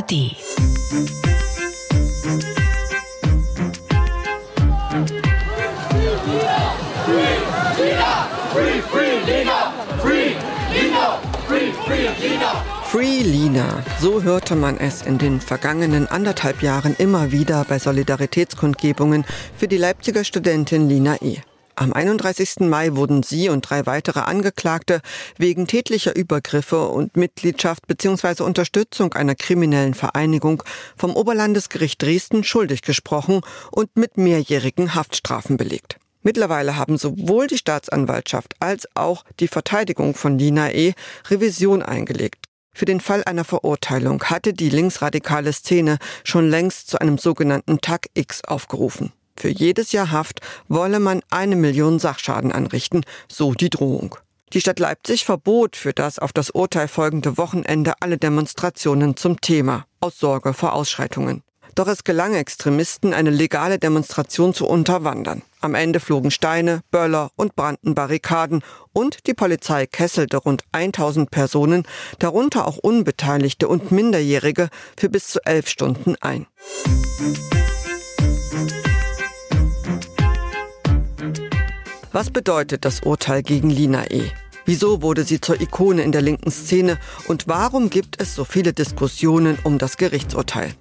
ARD. Free Lina, so hörte man es in den vergangenen anderthalb Jahren immer wieder bei Solidaritätskundgebungen für die Leipziger Studentin Lina E. Am 31. Mai wurden sie und drei weitere Angeklagte wegen tätlicher Übergriffe und Mitgliedschaft bzw. Unterstützung einer kriminellen Vereinigung vom Oberlandesgericht Dresden schuldig gesprochen und mit mehrjährigen Haftstrafen belegt. Mittlerweile haben sowohl die Staatsanwaltschaft als auch die Verteidigung von Lina E. Revision eingelegt. Für den Fall einer Verurteilung hatte die linksradikale Szene schon längst zu einem sogenannten Tag X aufgerufen. Für jedes Jahr Haft wolle man eine Million Sachschaden anrichten, so die Drohung. Die Stadt Leipzig verbot für das auf das Urteil folgende Wochenende alle Demonstrationen zum Thema, aus Sorge vor Ausschreitungen. Doch es gelang Extremisten, eine legale Demonstration zu unterwandern. Am Ende flogen Steine, Böller und brannten Barrikaden und die Polizei kesselte rund 1000 Personen, darunter auch Unbeteiligte und Minderjährige, für bis zu elf Stunden ein. Was bedeutet das Urteil gegen Lina E.? Wieso wurde sie zur Ikone in der linken Szene und warum gibt es so viele Diskussionen um das Gerichtsurteil?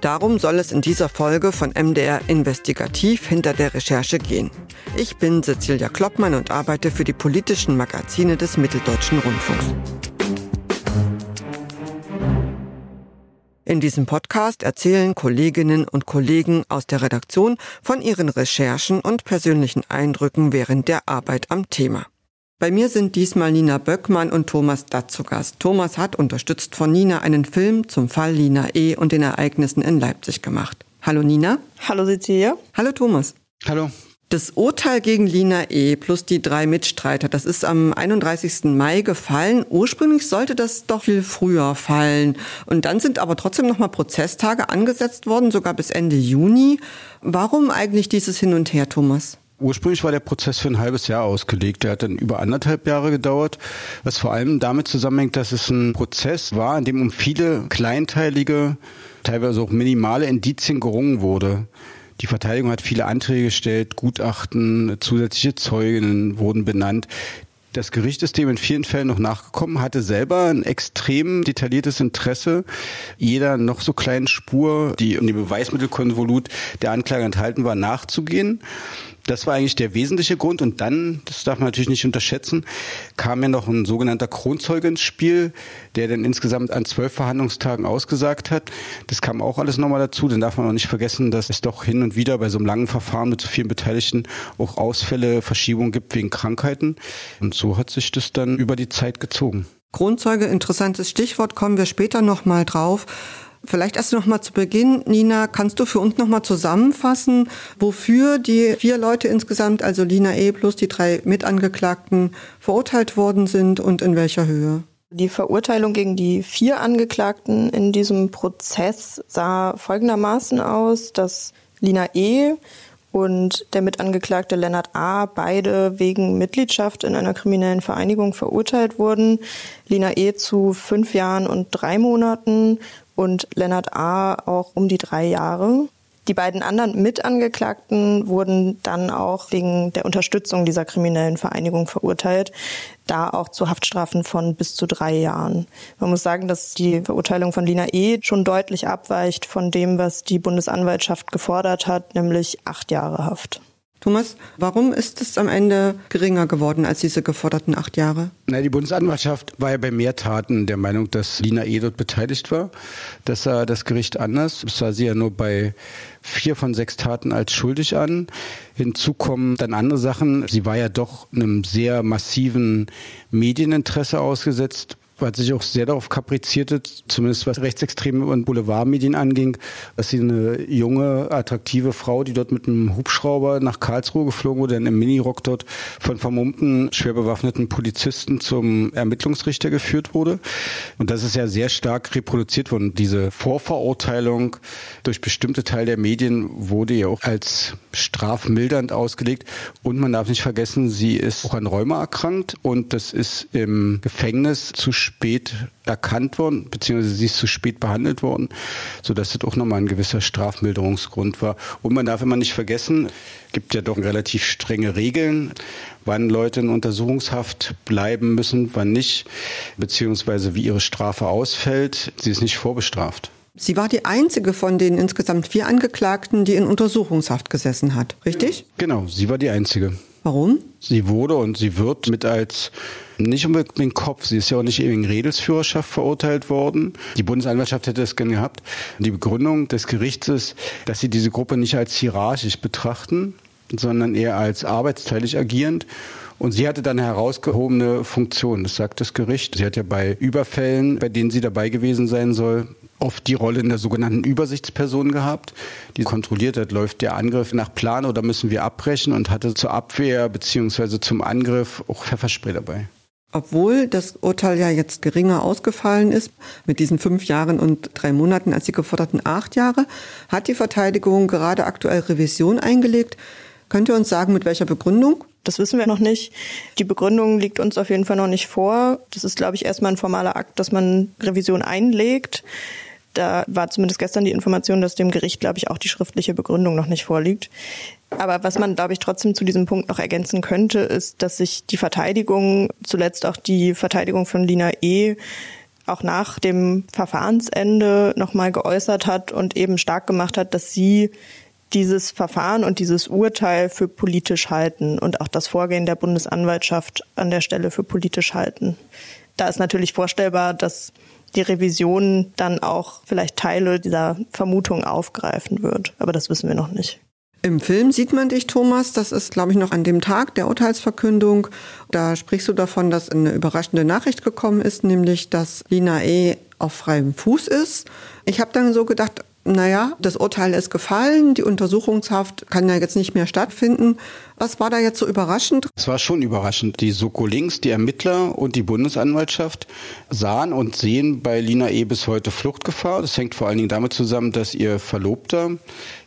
Darum soll es in dieser Folge von MDR Investigativ hinter der Recherche gehen. Ich bin Cecilia Kloppmann und arbeite für die politischen Magazine des Mitteldeutschen Rundfunks. In diesem Podcast erzählen Kolleginnen und Kollegen aus der Redaktion von ihren Recherchen und persönlichen Eindrücken während der Arbeit am Thema. Bei mir sind diesmal Nina Böckmann und Thomas Datt zu Gast. Thomas hat, unterstützt von Nina, einen Film zum Fall Lina E. und den Ereignissen in Leipzig gemacht. Hallo Nina. Hallo Cecilia. Hallo Thomas. Hallo. Das Urteil gegen Lina E. plus die drei Mitstreiter, das ist am 31. Mai gefallen. Ursprünglich sollte das doch viel früher fallen. Und dann sind aber trotzdem nochmal Prozesstage angesetzt worden, sogar bis Ende Juni. Warum eigentlich dieses Hin und Her, Thomas? Ursprünglich war der Prozess für ein halbes Jahr ausgelegt. Der hat dann über anderthalb Jahre gedauert, was vor allem damit zusammenhängt, dass es ein Prozess war, in dem um viele kleinteilige, teilweise auch minimale Indizien gerungen wurde. Die Verteidigung hat viele Anträge gestellt, Gutachten, zusätzliche Zeugen wurden benannt. Das Gericht ist dem in vielen Fällen noch nachgekommen, hatte selber ein extrem detailliertes Interesse, jeder noch so kleinen Spur, die in dem Beweismittelkonvolut der Anklage enthalten war, nachzugehen. Das war eigentlich der wesentliche Grund. Und dann, das darf man natürlich nicht unterschätzen, kam ja noch ein sogenannter Kronzeuge ins Spiel, der dann insgesamt an zwölf Verhandlungstagen ausgesagt hat. Das kam auch alles nochmal dazu. Dann darf man auch nicht vergessen, dass es doch hin und wieder bei so einem langen Verfahren mit so vielen Beteiligten auch Ausfälle, Verschiebungen gibt wegen Krankheiten. Und so hat sich das dann über die Zeit gezogen. Kronzeuge, interessantes Stichwort, kommen wir später nochmal drauf. Vielleicht erst noch mal zu Beginn, Nina, kannst du für uns noch mal zusammenfassen, wofür die vier Leute insgesamt, also Lina E. plus die drei Mitangeklagten, verurteilt worden sind und in welcher Höhe? Die Verurteilung gegen die vier Angeklagten in diesem Prozess sah folgendermaßen aus, dass Lina E. und der Mitangeklagte Lennart A. beide wegen Mitgliedschaft in einer kriminellen Vereinigung verurteilt wurden. Lina E. zu fünf Jahren und drei Monaten und Lennart A. auch um die drei Jahre. Die beiden anderen Mitangeklagten wurden dann auch wegen der Unterstützung dieser kriminellen Vereinigung verurteilt, da auch zu Haftstrafen von bis zu drei Jahren. Man muss sagen, dass die Verurteilung von Lina E. schon deutlich abweicht von dem, was die Bundesanwaltschaft gefordert hat, nämlich acht Jahre Haft. Thomas, warum ist es am Ende geringer geworden als diese geforderten acht Jahre? Na, die Bundesanwaltschaft war ja bei mehr Taten der Meinung, dass Lina E. dort beteiligt war. Das sah das Gericht anders. Das sah sie ja nur bei vier von sechs Taten als schuldig an. Hinzu kommen dann andere Sachen. Sie war ja doch einem sehr massiven Medieninteresse ausgesetzt hat sich auch sehr darauf kaprizierte, zumindest was Rechtsextreme und Boulevardmedien anging, dass sie eine junge, attraktive Frau, die dort mit einem Hubschrauber nach Karlsruhe geflogen wurde, in einem Minirock dort von vermummten, schwer bewaffneten Polizisten zum Ermittlungsrichter geführt wurde. Und das ist ja sehr stark reproduziert worden. Diese Vorverurteilung durch bestimmte Teile der Medien wurde ja auch als strafmildernd ausgelegt. Und man darf nicht vergessen, sie ist auch an Rheuma erkrankt und das ist im Gefängnis zu spät erkannt worden, beziehungsweise sie ist zu spät behandelt worden, sodass das auch nochmal ein gewisser Strafmilderungsgrund war. Und man darf immer nicht vergessen, gibt ja doch relativ strenge Regeln, wann Leute in Untersuchungshaft bleiben müssen, wann nicht, beziehungsweise wie ihre Strafe ausfällt. Sie ist nicht vorbestraft. Sie war die einzige von den insgesamt vier Angeklagten, die in Untersuchungshaft gesessen hat, richtig? Genau, sie war die einzige. Warum? Sie wurde und sie wird mit als nicht unbedingt den Kopf, sie ist ja auch nicht wegen Redelsführerschaft verurteilt worden. Die Bundesanwaltschaft hätte es gern gehabt. Die Begründung des Gerichts ist, dass sie diese Gruppe nicht als hierarchisch betrachten, sondern eher als arbeitsteilig agierend. Und sie hatte dann herausgehobene Funktion, das sagt das Gericht. Sie hat ja bei Überfällen, bei denen sie dabei gewesen sein soll, oft die Rolle in der sogenannten Übersichtsperson gehabt, die kontrolliert hat, läuft der Angriff nach Plan oder müssen wir abbrechen und hatte zur Abwehr beziehungsweise zum Angriff auch Pfefferspray dabei. Obwohl das Urteil ja jetzt geringer ausgefallen ist, mit diesen fünf Jahren und drei Monaten als die geforderten acht Jahre, hat die Verteidigung gerade aktuell Revision eingelegt. Könnt ihr uns sagen, mit welcher Begründung? Das wissen wir noch nicht. Die Begründung liegt uns auf jeden Fall noch nicht vor. Das ist, glaube ich, erstmal ein formaler Akt, dass man Revision einlegt. Da war zumindest gestern die Information, dass dem Gericht, glaube ich, auch die schriftliche Begründung noch nicht vorliegt. Aber was man, glaube ich, trotzdem zu diesem Punkt noch ergänzen könnte, ist, dass sich die Verteidigung, zuletzt auch die Verteidigung von Lina E., auch nach dem Verfahrensende nochmal geäußert hat und eben stark gemacht hat, dass sie dieses Verfahren und dieses Urteil für politisch halten und auch das Vorgehen der Bundesanwaltschaft an der Stelle für politisch halten. Da ist natürlich vorstellbar, dass die Revision dann auch vielleicht Teile dieser Vermutung aufgreifen wird. Aber das wissen wir noch nicht. Im Film sieht man dich, Thomas. Das ist, glaube ich, noch an dem Tag der Urteilsverkündung. Da sprichst du davon, dass eine überraschende Nachricht gekommen ist, nämlich, dass Lina E. auf freiem Fuß ist. Ich habe dann so gedacht, naja, das Urteil ist gefallen, die Untersuchungshaft kann ja jetzt nicht mehr stattfinden. Was war da jetzt so überraschend? Es war schon überraschend. Die Soko Links, die Ermittler und die Bundesanwaltschaft sahen und sehen bei Lina E. bis heute Fluchtgefahr. Das hängt vor allen Dingen damit zusammen, dass ihr Verlobter,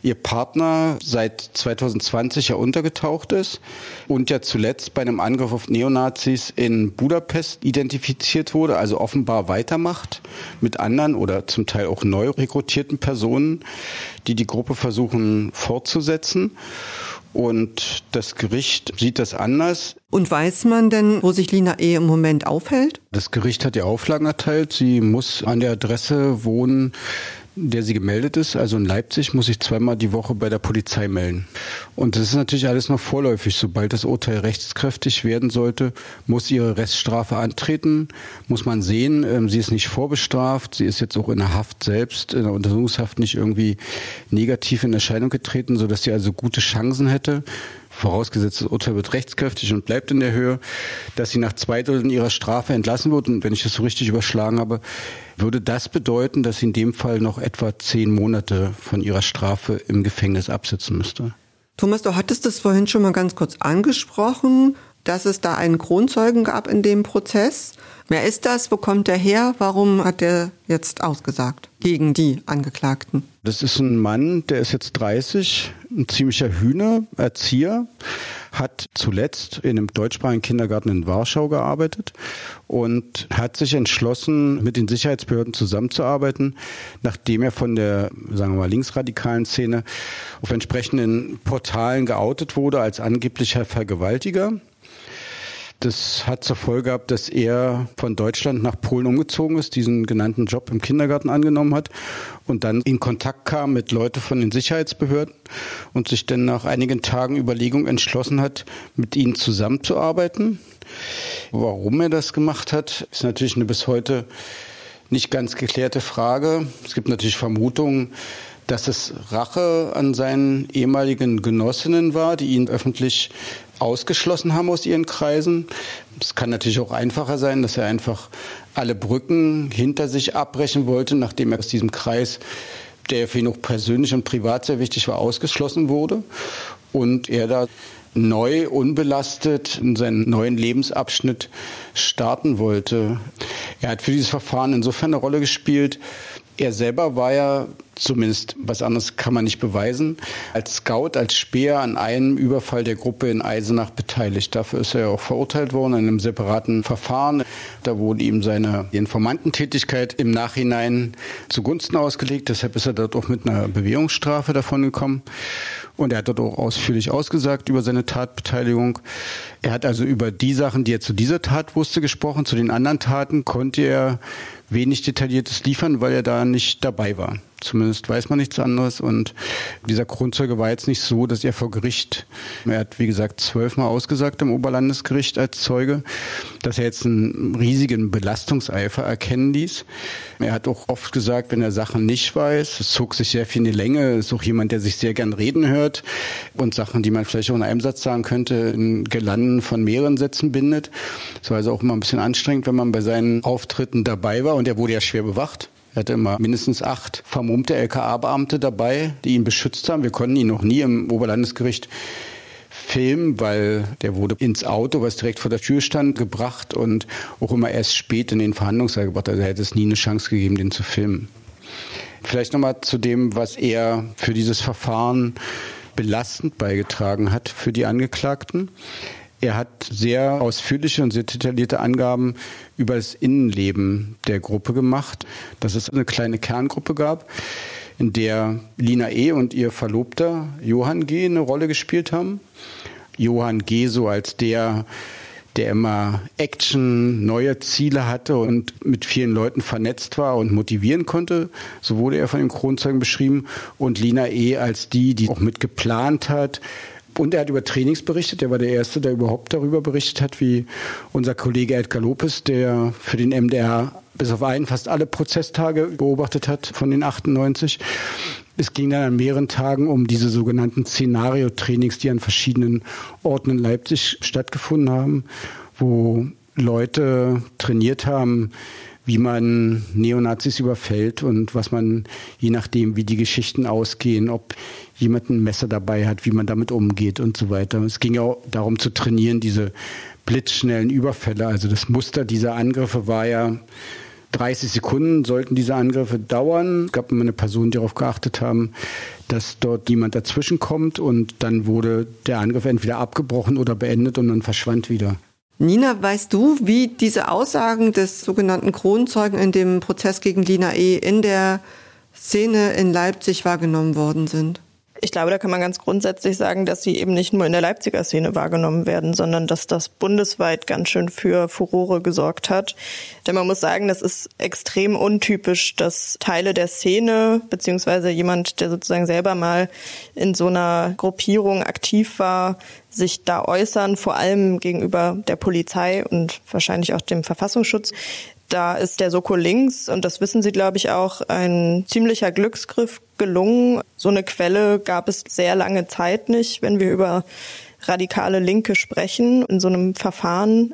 ihr Partner seit 2020 ja untergetaucht ist und ja zuletzt bei einem Angriff auf Neonazis in Budapest identifiziert wurde, also offenbar weitermacht mit anderen oder zum Teil auch neu rekrutierten Personen, die die Gruppe versuchen fortzusetzen. Und das Gericht sieht das anders. Und weiß man denn, wo sich Lina E. im Moment aufhält? Das Gericht hat ihr Auflagen erteilt. Sie muss an der Adresse wohnen, der sie gemeldet ist, also in Leipzig, muss ich zweimal die Woche bei der Polizei melden. Und das ist natürlich alles noch vorläufig. Sobald das Urteil rechtskräftig werden sollte, muss ihre Reststrafe antreten. Muss man sehen, ähm, sie ist nicht vorbestraft. Sie ist jetzt auch in der Haft selbst, in der Untersuchungshaft nicht irgendwie negativ in Erscheinung getreten, sodass sie also gute Chancen hätte vorausgesetzt das Urteil wird rechtskräftig und bleibt in der Höhe, dass sie nach zwei Dritteln ihrer Strafe entlassen wird. Und wenn ich das so richtig überschlagen habe, würde das bedeuten, dass sie in dem Fall noch etwa zehn Monate von ihrer Strafe im Gefängnis absitzen müsste. Thomas, du hattest es vorhin schon mal ganz kurz angesprochen, dass es da einen Kronzeugen gab in dem Prozess. Wer ist das? Wo kommt er her? Warum hat er jetzt ausgesagt gegen die Angeklagten? Das ist ein Mann, der ist jetzt 30, ein ziemlicher Hühner, Erzieher, hat zuletzt in einem deutschsprachigen Kindergarten in Warschau gearbeitet und hat sich entschlossen, mit den Sicherheitsbehörden zusammenzuarbeiten, nachdem er von der, sagen wir mal, linksradikalen Szene auf entsprechenden Portalen geoutet wurde als angeblicher Vergewaltiger. Das hat zur Folge gehabt, dass er von Deutschland nach Polen umgezogen ist, diesen genannten Job im Kindergarten angenommen hat und dann in Kontakt kam mit Leuten von den Sicherheitsbehörden und sich dann nach einigen Tagen Überlegung entschlossen hat, mit ihnen zusammenzuarbeiten. Warum er das gemacht hat, ist natürlich eine bis heute nicht ganz geklärte Frage. Es gibt natürlich Vermutungen, dass es Rache an seinen ehemaligen Genossinnen war, die ihn öffentlich ausgeschlossen haben aus ihren Kreisen. Es kann natürlich auch einfacher sein, dass er einfach alle Brücken hinter sich abbrechen wollte, nachdem er aus diesem Kreis, der für ihn auch persönlich und privat sehr wichtig war, ausgeschlossen wurde. Und er da neu, unbelastet in seinen neuen Lebensabschnitt starten wollte. Er hat für dieses Verfahren insofern eine Rolle gespielt. Er selber war ja Zumindest was anderes kann man nicht beweisen. Als Scout, als Speer an einem Überfall der Gruppe in Eisenach beteiligt. Dafür ist er ja auch verurteilt worden in einem separaten Verfahren. Da wurde ihm seine Informantentätigkeit im Nachhinein zugunsten ausgelegt. Deshalb ist er dort auch mit einer Bewährungsstrafe davon gekommen. Und er hat dort auch ausführlich ausgesagt über seine Tatbeteiligung. Er hat also über die Sachen, die er zu dieser Tat wusste, gesprochen. Zu den anderen Taten konnte er wenig Detailliertes liefern, weil er da nicht dabei war. Zumindest weiß man nichts anderes. Und dieser Kronzeuge war jetzt nicht so, dass er vor Gericht, er hat wie gesagt zwölfmal ausgesagt im Oberlandesgericht als Zeuge, dass er jetzt einen riesigen Belastungseifer erkennen ließ. Er hat auch oft gesagt, wenn er Sachen nicht weiß, es zog sich sehr viel in die Länge, ist auch jemand, der sich sehr gern reden hört und Sachen, die man vielleicht auch in einem Satz sagen könnte, in Gelanden von mehreren Sätzen bindet. Das war also auch immer ein bisschen anstrengend, wenn man bei seinen Auftritten dabei war und er wurde ja schwer bewacht. Er hatte immer mindestens acht vermummte LKA-Beamte dabei, die ihn beschützt haben. Wir konnten ihn noch nie im Oberlandesgericht filmen, weil der wurde ins Auto, was direkt vor der Tür stand, gebracht und auch immer erst spät in den Verhandlungssaal gebracht. Also er hätte es nie eine Chance gegeben, den zu filmen. Vielleicht nochmal zu dem, was er für dieses Verfahren belastend beigetragen hat für die Angeklagten. Er hat sehr ausführliche und sehr detaillierte Angaben über das Innenleben der Gruppe gemacht, dass es eine kleine Kerngruppe gab, in der Lina E. und ihr Verlobter Johann G. eine Rolle gespielt haben. Johann G. so als der, der immer Action, neue Ziele hatte und mit vielen Leuten vernetzt war und motivieren konnte. So wurde er von den Kronzeugen beschrieben. Und Lina E. als die, die auch mit geplant hat, und er hat über Trainings berichtet. Er war der Erste, der überhaupt darüber berichtet hat, wie unser Kollege Edgar Lopez, der für den MDR bis auf einen fast alle Prozesstage beobachtet hat von den 98. Es ging dann an mehreren Tagen um diese sogenannten Szenario-Trainings, die an verschiedenen Orten in Leipzig stattgefunden haben, wo Leute trainiert haben, wie man Neonazis überfällt und was man, je nachdem, wie die Geschichten ausgehen, ob jemand ein Messer dabei hat, wie man damit umgeht und so weiter. Es ging auch darum zu trainieren, diese blitzschnellen Überfälle. Also das Muster dieser Angriffe war ja 30 Sekunden sollten diese Angriffe dauern. Es gab immer eine Person, die darauf geachtet haben, dass dort jemand dazwischen kommt und dann wurde der Angriff entweder abgebrochen oder beendet und dann verschwand wieder. Nina, weißt du, wie diese Aussagen des sogenannten Kronzeugen in dem Prozess gegen Lina E. in der Szene in Leipzig wahrgenommen worden sind? Ich glaube, da kann man ganz grundsätzlich sagen, dass sie eben nicht nur in der Leipziger Szene wahrgenommen werden, sondern dass das bundesweit ganz schön für Furore gesorgt hat. Denn man muss sagen, das ist extrem untypisch, dass Teile der Szene, beziehungsweise jemand, der sozusagen selber mal in so einer Gruppierung aktiv war, sich da äußern, vor allem gegenüber der Polizei und wahrscheinlich auch dem Verfassungsschutz. Da ist der Soko links, und das wissen Sie, glaube ich, auch, ein ziemlicher Glücksgriff gelungen. So eine Quelle gab es sehr lange Zeit nicht, wenn wir über radikale Linke sprechen in so einem Verfahren.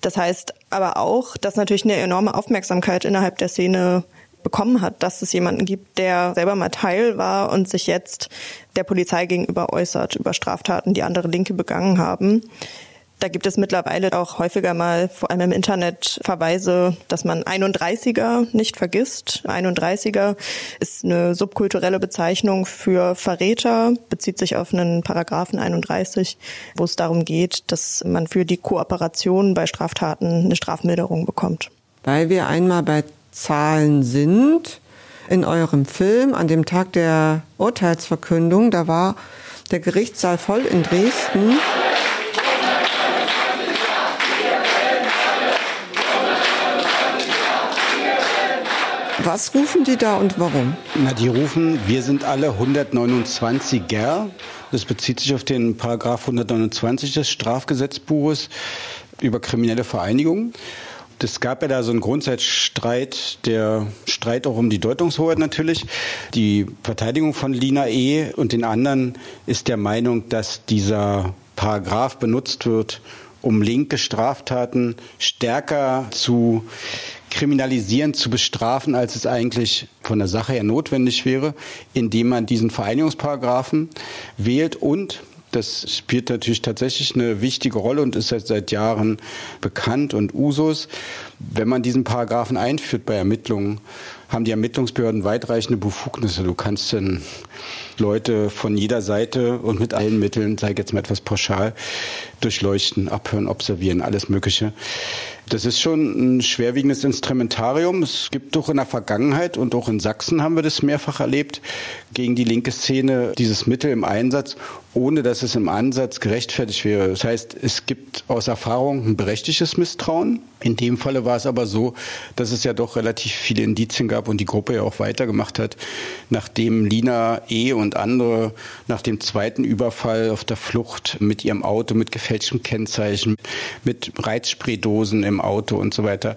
Das heißt aber auch, dass natürlich eine enorme Aufmerksamkeit innerhalb der Szene bekommen hat, dass es jemanden gibt, der selber mal Teil war und sich jetzt der Polizei gegenüber äußert über Straftaten, die andere Linke begangen haben. Da gibt es mittlerweile auch häufiger mal, vor allem im Internet, Verweise, dass man 31er nicht vergisst. 31er ist eine subkulturelle Bezeichnung für Verräter, bezieht sich auf einen Paragraphen 31, wo es darum geht, dass man für die Kooperation bei Straftaten eine Strafmilderung bekommt. Weil wir einmal bei Zahlen sind, in eurem Film an dem Tag der Urteilsverkündung, da war der Gerichtssaal voll in Dresden. Was rufen die da und warum? Na, die rufen, wir sind alle 129er. Das bezieht sich auf den Paragraph 129 des Strafgesetzbuches über kriminelle Vereinigungen. Es gab ja da so einen Grundsatzstreit, der Streit auch um die Deutungshoheit natürlich. Die Verteidigung von Lina E. und den anderen ist der Meinung, dass dieser Paragraph benutzt wird, um linke Straftaten stärker zu kriminalisieren, zu bestrafen, als es eigentlich von der Sache her notwendig wäre, indem man diesen Vereinigungsparagraphen wählt und Das spielt natürlich tatsächlich eine wichtige Rolle und ist seit, seit Jahren bekannt und Usus. Wenn man diesen Paragraphen einführt bei Ermittlungen, haben die Ermittlungsbehörden weitreichende Befugnisse. Du kannst dann Leute von jeder Seite und mit allen Mitteln, sage ich jetzt mal etwas pauschal, durchleuchten, abhören, observieren, alles Mögliche. Das ist schon ein schwerwiegendes Instrumentarium. Es gibt doch in der Vergangenheit und auch in Sachsen haben wir das mehrfach erlebt, gegen die linke Szene dieses Mittel im Einsatz, ohne dass es im Ansatz gerechtfertigt wäre. Das heißt, es gibt aus Erfahrung ein berechtigtes Misstrauen. In dem Falle war es aber so, dass es ja doch relativ viele Indizien gab und die Gruppe ja auch weitergemacht hat, nachdem Lina E. und andere nach dem zweiten Überfall auf der Flucht mit ihrem Auto mit gefälschtem Kennzeichen, mit Reizspraydosen im Auto und so weiter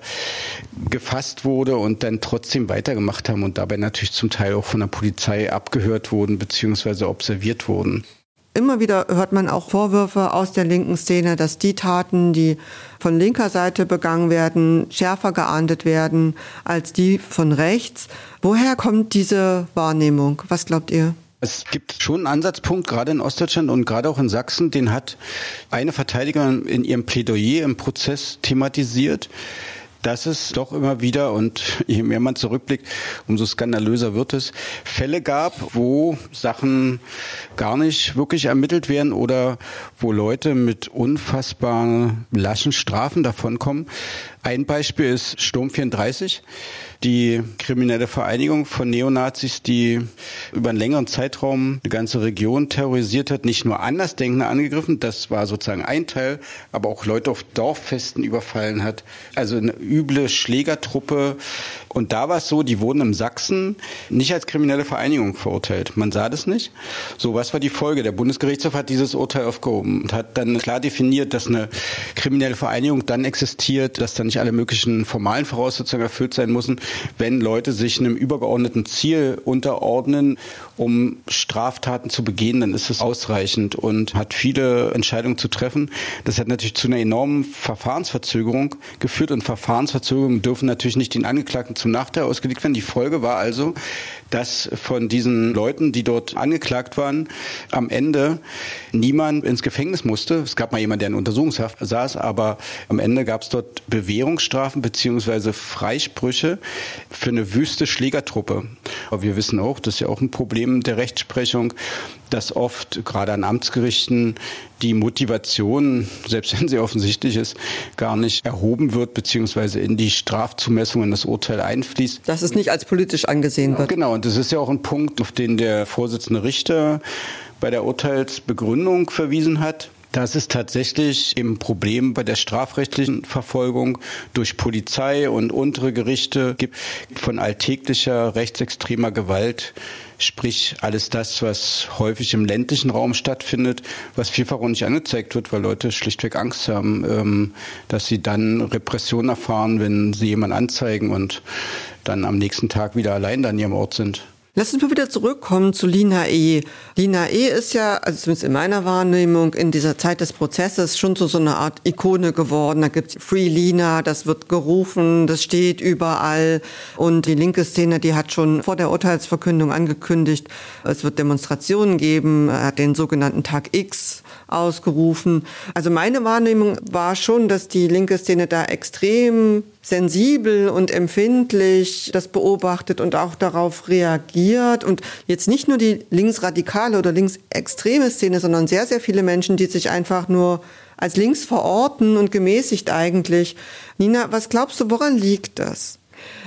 gefasst wurde und dann trotzdem weitergemacht haben und dabei natürlich zum Teil auch von der Polizei abgehört wurden bzw. observiert wurden. Immer wieder hört man auch Vorwürfe aus der linken Szene, dass die Taten, die von linker Seite begangen werden, schärfer geahndet werden als die von rechts. Woher kommt diese Wahrnehmung? Was glaubt ihr? Es gibt schon einen Ansatzpunkt, gerade in Ostdeutschland und gerade auch in Sachsen, den hat eine Verteidigerin in ihrem Plädoyer im Prozess thematisiert dass es doch immer wieder und je mehr man zurückblickt, umso skandalöser wird es, Fälle gab, wo Sachen gar nicht wirklich ermittelt werden oder wo Leute mit unfassbar laschen Strafen davonkommen. Ein Beispiel ist Sturm 34 die kriminelle Vereinigung von Neonazis, die über einen längeren Zeitraum die ganze Region terrorisiert hat, nicht nur Andersdenkende angegriffen, das war sozusagen ein Teil, aber auch Leute auf Dorffesten überfallen hat. Also eine üble Schlägertruppe. Und da war es so, die wurden im Sachsen nicht als kriminelle Vereinigung verurteilt. Man sah das nicht. So, was war die Folge? Der Bundesgerichtshof hat dieses Urteil aufgehoben und hat dann klar definiert, dass eine kriminelle Vereinigung dann existiert, dass da nicht alle möglichen formalen Voraussetzungen erfüllt sein müssen, wenn Leute sich einem übergeordneten Ziel unterordnen, um Straftaten zu begehen, dann ist es ausreichend und hat viele Entscheidungen zu treffen. Das hat natürlich zu einer enormen Verfahrensverzögerung geführt und Verfahrensverzögerungen dürfen natürlich nicht den Angeklagten zum Nachteil ausgelegt werden. Die Folge war also, dass von diesen Leuten, die dort angeklagt waren, am Ende niemand ins Gefängnis musste. Es gab mal jemanden, der in Untersuchungshaft saß, aber am Ende gab es dort Bewährungsstrafen beziehungsweise Freisprüche für eine wüste Schlägertruppe. Aber wir wissen auch, das ist ja auch ein Problem der Rechtsprechung, dass oft gerade an Amtsgerichten die Motivation, selbst wenn sie offensichtlich ist, gar nicht erhoben wird, beziehungsweise in die Strafzumessung, in das Urteil einfließt. Dass es nicht als politisch angesehen wird. Genau, und das ist ja auch ein Punkt, auf den der Vorsitzende Richter bei der Urteilsbegründung verwiesen hat dass es tatsächlich im Problem bei der strafrechtlichen Verfolgung durch Polizei und untere Gerichte gibt von alltäglicher rechtsextremer Gewalt Sprich, alles das, was häufig im ländlichen Raum stattfindet, was vielfach auch nicht angezeigt wird, weil Leute schlichtweg Angst haben, ähm, dass sie dann Repression erfahren, wenn sie jemanden anzeigen und dann am nächsten Tag wieder allein an ihrem Ort sind. Lass uns mal wieder zurückkommen zu Lina E. Lina E. ist ja, also zumindest in meiner Wahrnehmung, in dieser Zeit des Prozesses schon zu so einer Art Ikone geworden. Da gibt's Free Lina, das wird gerufen, das steht überall. Und die linke Szene, die hat schon vor der Urteilsverkündung angekündigt, es wird Demonstrationen geben. Hat den sogenannten Tag X ausgerufen. Also meine Wahrnehmung war schon, dass die linke Szene da extrem sensibel und empfindlich das beobachtet und auch darauf reagiert. Und jetzt nicht nur die linksradikale oder linksextreme Szene, sondern sehr, sehr viele Menschen, die sich einfach nur als links verorten und gemäßigt eigentlich. Nina, was glaubst du, woran liegt das?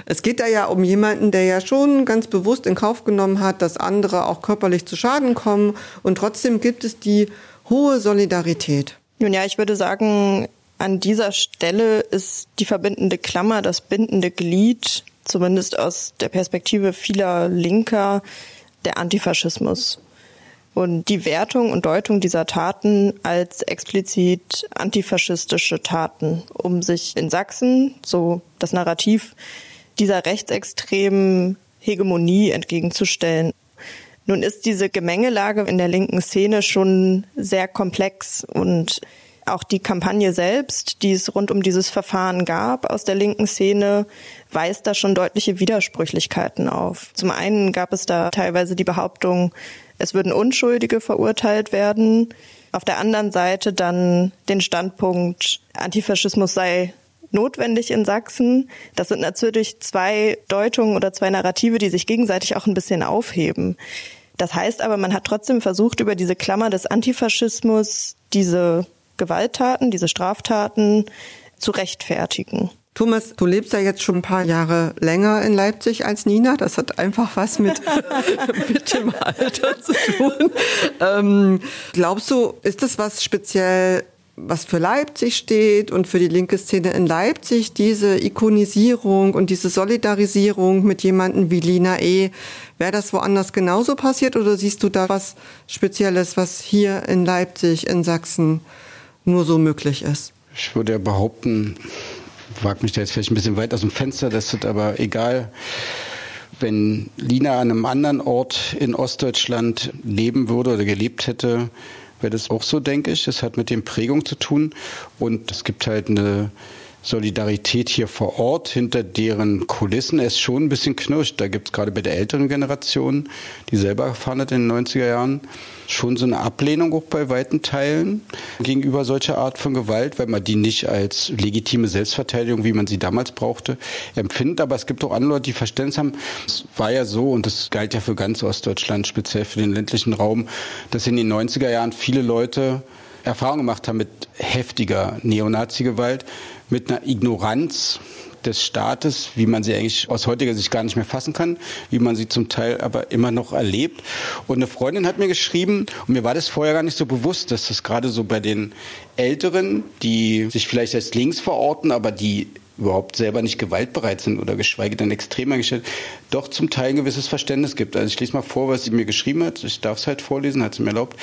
Es geht da ja um jemanden, der ja schon ganz bewusst in Kauf genommen hat, dass andere auch körperlich zu Schaden kommen. Und trotzdem gibt es die hohe Solidarität. Nun ja, ich würde sagen, an dieser Stelle ist die verbindende Klammer, das bindende Glied, zumindest aus der Perspektive vieler Linker, der Antifaschismus. Und die Wertung und Deutung dieser Taten als explizit antifaschistische Taten, um sich in Sachsen, so das Narrativ, dieser rechtsextremen Hegemonie entgegenzustellen. Nun ist diese Gemengelage in der linken Szene schon sehr komplex und auch die Kampagne selbst, die es rund um dieses Verfahren gab aus der linken Szene, weist da schon deutliche Widersprüchlichkeiten auf. Zum einen gab es da teilweise die Behauptung, es würden Unschuldige verurteilt werden. Auf der anderen Seite dann den Standpunkt, Antifaschismus sei notwendig in Sachsen. Das sind natürlich zwei Deutungen oder zwei Narrative, die sich gegenseitig auch ein bisschen aufheben. Das heißt aber, man hat trotzdem versucht, über diese Klammer des Antifaschismus diese Gewalttaten, diese Straftaten zu rechtfertigen. Thomas, du lebst ja jetzt schon ein paar Jahre länger in Leipzig als Nina. Das hat einfach was mit, mit dem Alter zu tun. Ähm, glaubst du, ist das was speziell was für Leipzig steht und für die linke Szene in Leipzig, diese Ikonisierung und diese Solidarisierung mit jemandem wie Lina E. Wäre das woanders genauso passiert oder siehst du da was Spezielles, was hier in Leipzig, in Sachsen nur so möglich ist? Ich würde ja behaupten, wage mich da jetzt vielleicht ein bisschen weit aus dem Fenster, das ist aber egal. Wenn Lina an einem anderen Ort in Ostdeutschland leben würde oder gelebt hätte, wäre das auch so, denke ich. Das hat mit dem Prägung zu tun. Und es gibt halt eine Solidarität hier vor Ort, hinter deren Kulissen es schon ein bisschen knirscht. Da gibt es gerade bei der älteren Generation, die selber erfahren hat in den 90er Jahren, schon so eine Ablehnung auch bei weiten Teilen gegenüber solcher Art von Gewalt, weil man die nicht als legitime Selbstverteidigung, wie man sie damals brauchte, empfindet. Aber es gibt auch andere Leute, die Verständnis haben. Es war ja so, und das galt ja für ganz Ostdeutschland, speziell für den ländlichen Raum, dass in den 90er Jahren viele Leute Erfahrung gemacht haben mit heftiger Neonazi-Gewalt, mit einer Ignoranz des Staates, wie man sie eigentlich aus heutiger Sicht gar nicht mehr fassen kann, wie man sie zum Teil aber immer noch erlebt. Und eine Freundin hat mir geschrieben, und mir war das vorher gar nicht so bewusst, dass das gerade so bei den Älteren, die sich vielleicht als links verorten, aber die überhaupt selber nicht gewaltbereit sind oder geschweige denn extrem eingestellt, doch zum Teil ein gewisses Verständnis gibt. Also ich lese mal vor, was sie mir geschrieben hat. Ich darf es halt vorlesen, hat sie mir erlaubt.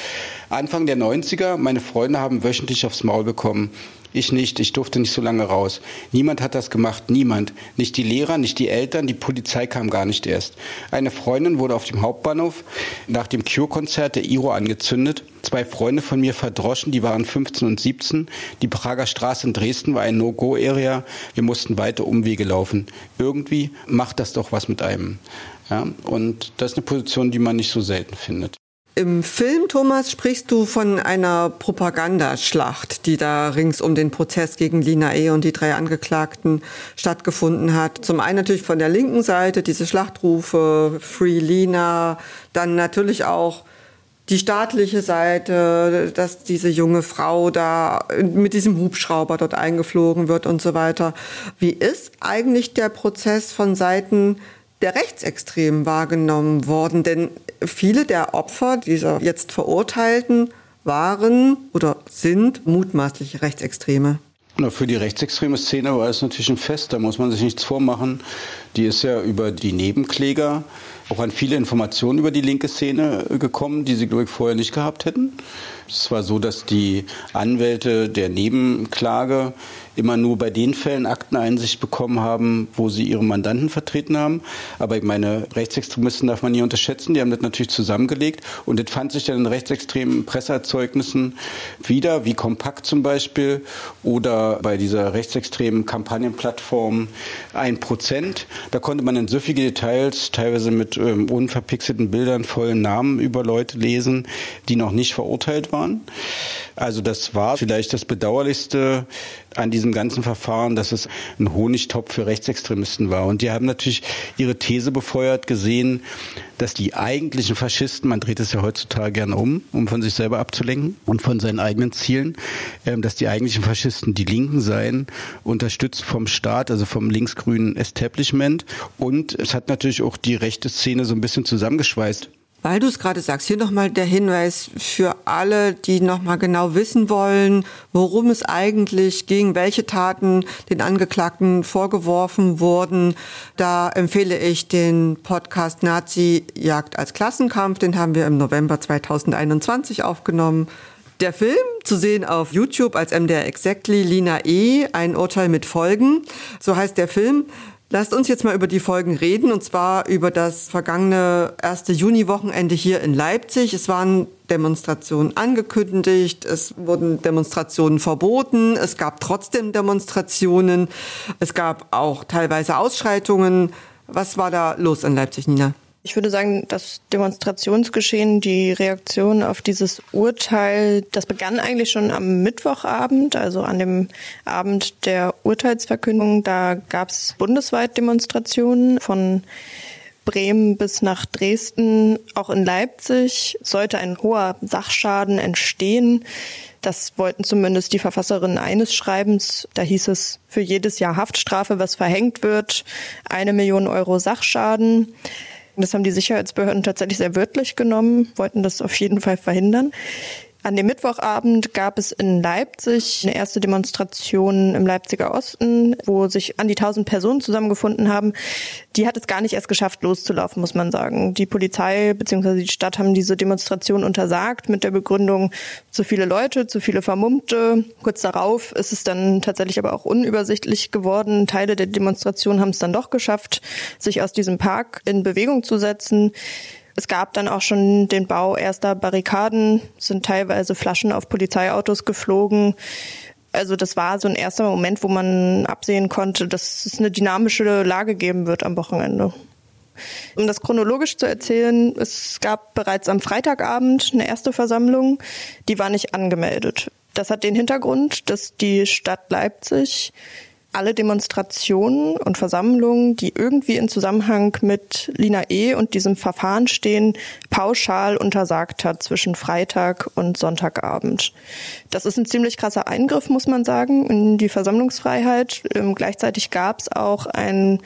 Anfang der 90er, meine Freunde haben wöchentlich aufs Maul bekommen. Ich nicht, ich durfte nicht so lange raus. Niemand hat das gemacht, niemand. Nicht die Lehrer, nicht die Eltern, die Polizei kam gar nicht erst. Eine Freundin wurde auf dem Hauptbahnhof nach dem Cure-Konzert der Iro angezündet. Zwei Freunde von mir verdroschen, die waren 15 und 17. Die Prager Straße in Dresden war ein No-Go-Area. Wir mussten weite Umwege laufen. Irgendwie macht das doch was mit einem. Ja, und das ist eine Position, die man nicht so selten findet. Im Film, Thomas, sprichst du von einer Propagandaschlacht, die da rings um den Prozess gegen Lina E. und die drei Angeklagten stattgefunden hat. Zum einen natürlich von der linken Seite diese Schlachtrufe, Free Lina, dann natürlich auch die staatliche Seite, dass diese junge Frau da mit diesem Hubschrauber dort eingeflogen wird und so weiter. Wie ist eigentlich der Prozess von Seiten der Rechtsextremen wahrgenommen worden? Denn viele der Opfer dieser jetzt Verurteilten waren oder sind mutmaßliche Rechtsextreme. Na, für die rechtsextreme Szene war es natürlich ein Fest, da muss man sich nichts vormachen. Die ist ja über die Nebenkläger auch an viele Informationen über die linke Szene gekommen, die sie, glaube ich, vorher nicht gehabt hätten. Es war so, dass die Anwälte der Nebenklage immer nur bei den Fällen Akteneinsicht bekommen haben, wo sie ihre Mandanten vertreten haben. Aber ich meine, Rechtsextremisten darf man nie unterschätzen. Die haben das natürlich zusammengelegt und das fand sich dann in rechtsextremen Presseerzeugnissen wieder, wie Kompakt zum Beispiel oder bei dieser rechtsextremen Kampagnenplattform ein Prozent. Da konnte man in süffige Details, teilweise mit ähm, unverpixelten Bildern, vollen Namen über Leute lesen, die noch nicht verurteilt waren. Also das war vielleicht das Bedauerlichste an diesem ganzen Verfahren, dass es ein Honigtopf für Rechtsextremisten war. Und die haben natürlich ihre These befeuert gesehen, dass die eigentlichen Faschisten, man dreht es ja heutzutage gerne um, um von sich selber abzulenken und von seinen eigenen Zielen, ähm, dass die eigentlichen Faschisten die Linken seien, unterstützt vom Staat, also vom linksgrünen Establishment. Und es hat natürlich auch die rechte Szene so ein bisschen zusammengeschweißt. Weil du es gerade sagst, hier nochmal der Hinweis für alle, die nochmal genau wissen wollen, worum es eigentlich ging, welche Taten den Angeklagten vorgeworfen wurden. Da empfehle ich den Podcast Nazi Jagd als Klassenkampf. Den haben wir im November 2021 aufgenommen. Der Film zu sehen auf YouTube als MDR Exactly Lina E. Ein Urteil mit Folgen. So heißt der Film. Lasst uns jetzt mal über die Folgen reden, und zwar über das vergangene erste Juniwochenende hier in Leipzig. Es waren Demonstrationen angekündigt, es wurden Demonstrationen verboten, es gab trotzdem Demonstrationen, es gab auch teilweise Ausschreitungen. Was war da los in Leipzig, Nina? Ich würde sagen, das Demonstrationsgeschehen, die Reaktion auf dieses Urteil, das begann eigentlich schon am Mittwochabend, also an dem Abend der Urteilsverkündung. Da gab es bundesweit Demonstrationen von Bremen bis nach Dresden. Auch in Leipzig sollte ein hoher Sachschaden entstehen. Das wollten zumindest die Verfasserinnen eines Schreibens. Da hieß es für jedes Jahr Haftstrafe, was verhängt wird, eine Million Euro Sachschaden. Das haben die Sicherheitsbehörden tatsächlich sehr wörtlich genommen, wollten das auf jeden Fall verhindern. An dem Mittwochabend gab es in Leipzig eine erste Demonstration im Leipziger Osten, wo sich an die tausend Personen zusammengefunden haben. Die hat es gar nicht erst geschafft, loszulaufen, muss man sagen. Die Polizei bzw. die Stadt haben diese Demonstration untersagt mit der Begründung, zu viele Leute, zu viele Vermummte. Kurz darauf ist es dann tatsächlich aber auch unübersichtlich geworden. Teile der Demonstration haben es dann doch geschafft, sich aus diesem Park in Bewegung zu setzen. Es gab dann auch schon den Bau erster Barrikaden, sind teilweise Flaschen auf Polizeiautos geflogen. Also das war so ein erster Moment, wo man absehen konnte, dass es eine dynamische Lage geben wird am Wochenende. Um das chronologisch zu erzählen, es gab bereits am Freitagabend eine erste Versammlung, die war nicht angemeldet. Das hat den Hintergrund, dass die Stadt Leipzig alle Demonstrationen und Versammlungen, die irgendwie in Zusammenhang mit Lina E. und diesem Verfahren stehen, pauschal untersagt hat zwischen Freitag und Sonntagabend. Das ist ein ziemlich krasser Eingriff, muss man sagen, in die Versammlungsfreiheit. Ähm, gleichzeitig gab es auch ein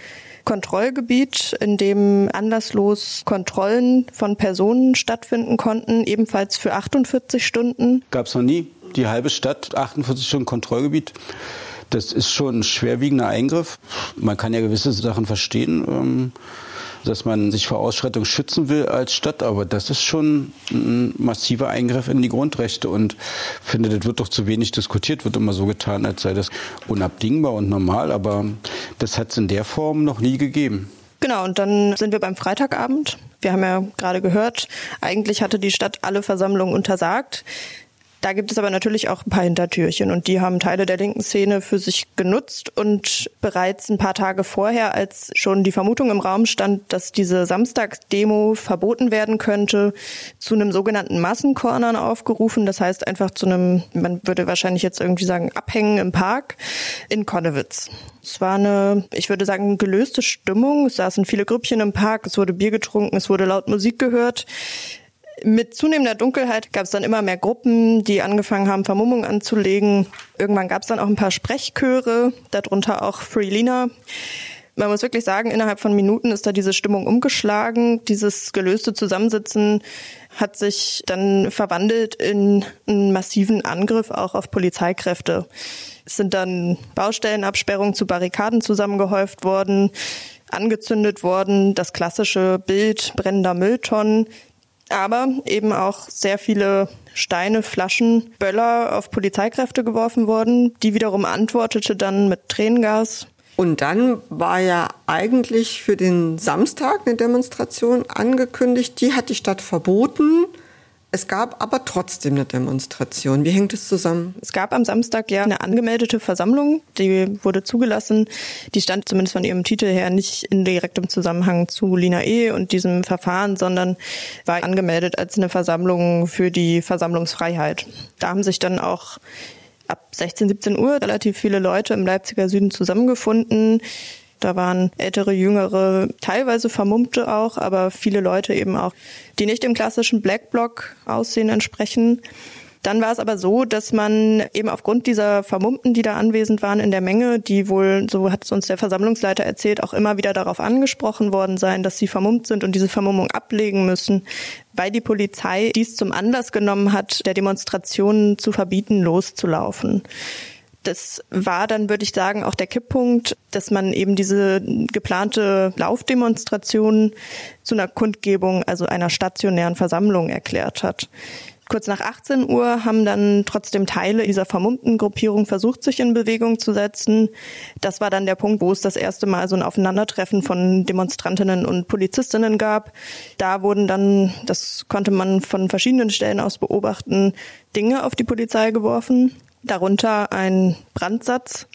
Kontrollgebiet, in dem anlasslos Kontrollen von Personen stattfinden konnten, ebenfalls für 48 Stunden. Gab es noch nie. Die halbe Stadt, 48 Stunden Kontrollgebiet. Das ist schon ein schwerwiegender Eingriff. Man kann ja gewisse Sachen verstehen, ähm, dass man sich vor Ausschreitung schützen will als Stadt, aber das ist schon ein massiver Eingriff in die Grundrechte und finde, das wird doch zu wenig diskutiert, wird immer so getan, als sei das unabdingbar und normal, aber das hat es in der Form noch nie gegeben. Genau, und dann sind wir beim Freitagabend. Wir haben ja gerade gehört, eigentlich hatte die Stadt alle Versammlungen untersagt. Da gibt es aber natürlich auch ein paar Hintertürchen und die haben Teile der linken Szene für sich genutzt und bereits ein paar Tage vorher, als schon die Vermutung im Raum stand, dass diese Samstagsdemo verboten werden könnte, zu einem sogenannten Massenkornern aufgerufen. Das heißt einfach zu einem, man würde wahrscheinlich jetzt irgendwie sagen, Abhängen im Park in Konnewitz. Es war eine, ich würde sagen, gelöste Stimmung. Es saßen viele Grüppchen im Park, es wurde Bier getrunken, es wurde laut Musik gehört. Mit zunehmender Dunkelheit gab es dann immer mehr Gruppen, die angefangen haben, Vermummung anzulegen. Irgendwann gab es dann auch ein paar Sprechchöre, darunter auch Freelina. Man muss wirklich sagen, innerhalb von Minuten ist da diese Stimmung umgeschlagen. Dieses gelöste Zusammensitzen hat sich dann verwandelt in einen massiven Angriff auch auf Polizeikräfte. Es sind dann Baustellenabsperrungen zu Barrikaden zusammengehäuft worden, angezündet worden, das klassische Bild brennender Mülltonnen aber eben auch sehr viele Steine, Flaschen, Böller auf Polizeikräfte geworfen worden. Die wiederum antwortete dann mit Tränengas. Und dann war ja eigentlich für den Samstag eine Demonstration angekündigt. Die hat die Stadt verboten. Es gab aber trotzdem eine Demonstration. Wie hängt es zusammen? Es gab am Samstag ja eine angemeldete Versammlung, die wurde zugelassen. Die stand zumindest von ihrem Titel her nicht in direktem Zusammenhang zu Lina E. und diesem Verfahren, sondern war angemeldet als eine Versammlung für die Versammlungsfreiheit. Da haben sich dann auch ab 16, 17 Uhr relativ viele Leute im Leipziger Süden zusammengefunden. Da waren ältere, jüngere, teilweise Vermummte auch, aber viele Leute eben auch, die nicht im klassischen Black Block Aussehen entsprechen. Dann war es aber so, dass man eben aufgrund dieser Vermummten, die da anwesend waren in der Menge, die wohl, so hat es uns der Versammlungsleiter erzählt, auch immer wieder darauf angesprochen worden sein, dass sie vermummt sind und diese Vermummung ablegen müssen, weil die Polizei dies zum Anlass genommen hat, der Demonstrationen zu verbieten, loszulaufen. Das war dann, würde ich sagen, auch der Kipppunkt, dass man eben diese geplante Laufdemonstration zu einer Kundgebung, also einer stationären Versammlung erklärt hat. Kurz nach 18 Uhr haben dann trotzdem Teile dieser vermummten Gruppierung versucht, sich in Bewegung zu setzen. Das war dann der Punkt, wo es das erste Mal so ein Aufeinandertreffen von Demonstrantinnen und Polizistinnen gab. Da wurden dann, das konnte man von verschiedenen Stellen aus beobachten, Dinge auf die Polizei geworfen darunter ein Brandsatz,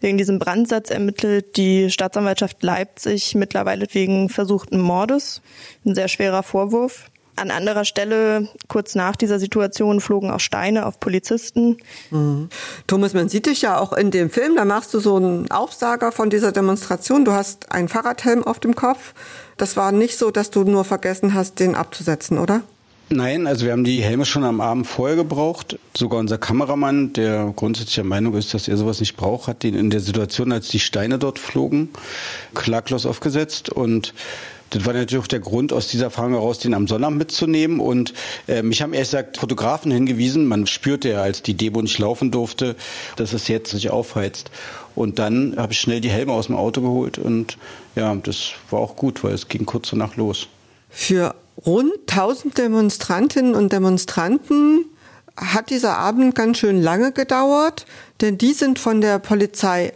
wegen diesem Brandsatz ermittelt die Staatsanwaltschaft Leipzig mittlerweile wegen versuchten Mordes. Ein sehr schwerer Vorwurf. An anderer Stelle, kurz nach dieser Situation, flogen auch Steine auf Polizisten. Mhm. Thomas, man sieht dich ja auch in dem Film, da machst du so einen Aufsager von dieser Demonstration. Du hast einen Fahrradhelm auf dem Kopf. Das war nicht so, dass du nur vergessen hast, den abzusetzen, oder? Nein, also wir haben die Helme schon am Abend vorher gebraucht. Sogar unser Kameramann, der grundsätzlich der Meinung ist, dass er sowas nicht braucht, hat den in der Situation, als die Steine dort flogen, klaglos aufgesetzt und das war natürlich auch der Grund, aus dieser Erfahrung heraus den am Sonnabend mitzunehmen. Und äh, mich haben ehrlich gesagt Fotografen hingewiesen. Man spürte ja, als die Demo nicht laufen durfte, dass es jetzt sich aufheizt. Und dann habe ich schnell die Helme aus dem Auto geholt. Und ja, das war auch gut, weil es ging kurz danach los. Für rund 1000 Demonstrantinnen und Demonstranten hat dieser Abend ganz schön lange gedauert, denn die sind von der Polizei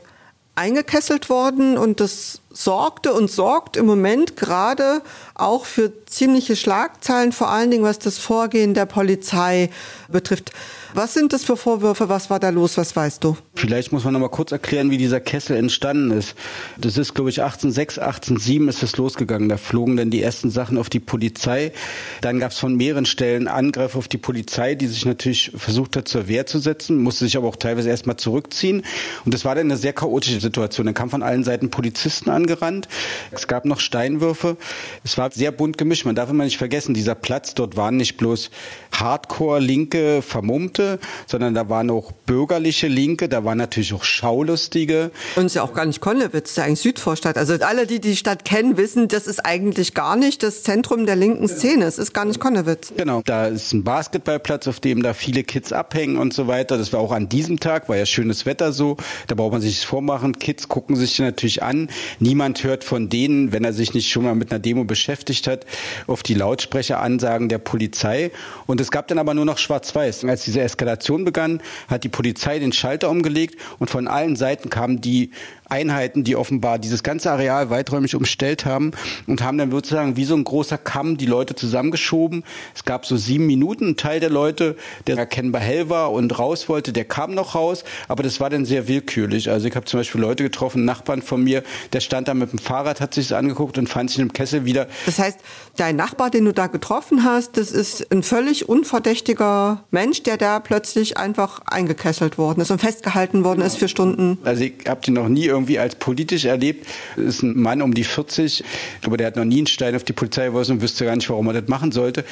eingekesselt worden und das sorgte und sorgt im Moment gerade auch für ziemliche Schlagzeilen, vor allen Dingen was das Vorgehen der Polizei betrifft. Was sind das für Vorwürfe? Was war da los? Was weißt du? Vielleicht muss man noch mal kurz erklären, wie dieser Kessel entstanden ist. Das ist, glaube ich, 1806, 1807 ist es losgegangen. Da flogen dann die ersten Sachen auf die Polizei. Dann gab es von mehreren Stellen Angriffe auf die Polizei, die sich natürlich versucht hat, zur Wehr zu setzen, musste sich aber auch teilweise erstmal zurückziehen. Und das war dann eine sehr chaotische Situation. Dann kam von allen Seiten Polizisten angerannt. Es gab noch Steinwürfe. Es war sehr bunt gemischt. Man darf immer nicht vergessen, dieser Platz dort waren nicht bloß Hardcore-Linke, Vermummte, Linke, sondern da waren auch bürgerliche Linke, da waren natürlich auch Schaulustige. Und es ist ja auch gar nicht Konnewitz, ist ja eigentlich Südvorstadt. Also alle, die die Stadt kennen, wissen, das ist eigentlich gar nicht das Zentrum der linken Szene. Es ist gar nicht Konnewitz. Genau, da ist ein Basketballplatz, auf dem da viele Kids abhängen und so weiter. Das war auch an diesem Tag, war ja schönes Wetter so. Da braucht man sich das vormachen. Kids gucken sich natürlich an. Niemand hört von denen, wenn er sich nicht schon mal mit einer Demo beschäftigt hat, auf die Lautsprecheransagen der Polizei. Und es gab dann aber nur noch Schwarz-Weiß. Als diese Eskalation begann, hat die Polizei den Schalter umgelegt und von allen Seiten kamen die Einheiten, die offenbar dieses ganze Areal weiträumig umstellt haben und haben dann sozusagen wie so ein großer Kamm die Leute zusammengeschoben. Es gab so sieben Minuten. Ein Teil der Leute, der erkennbar hell war und raus wollte, der kam noch raus, aber das war dann sehr willkürlich. Also ich habe zum Beispiel Leute getroffen, Nachbarn von mir, der stand da mit dem Fahrrad, hat sich das angeguckt und fand sich im Kessel wieder. Das heißt, dein Nachbar, den du da getroffen hast, das ist ein völlig unverdächtiger Mensch, der da plötzlich einfach eingekesselt worden ist und festgehalten worden ist für Stunden. Also ich habe den noch nie irgendwie irgendwie als politisch erlebt. Das ist ein Mann um die 40, aber der hat noch nie einen Stein auf die Polizei geworfen und wüsste gar nicht, warum er das machen sollte.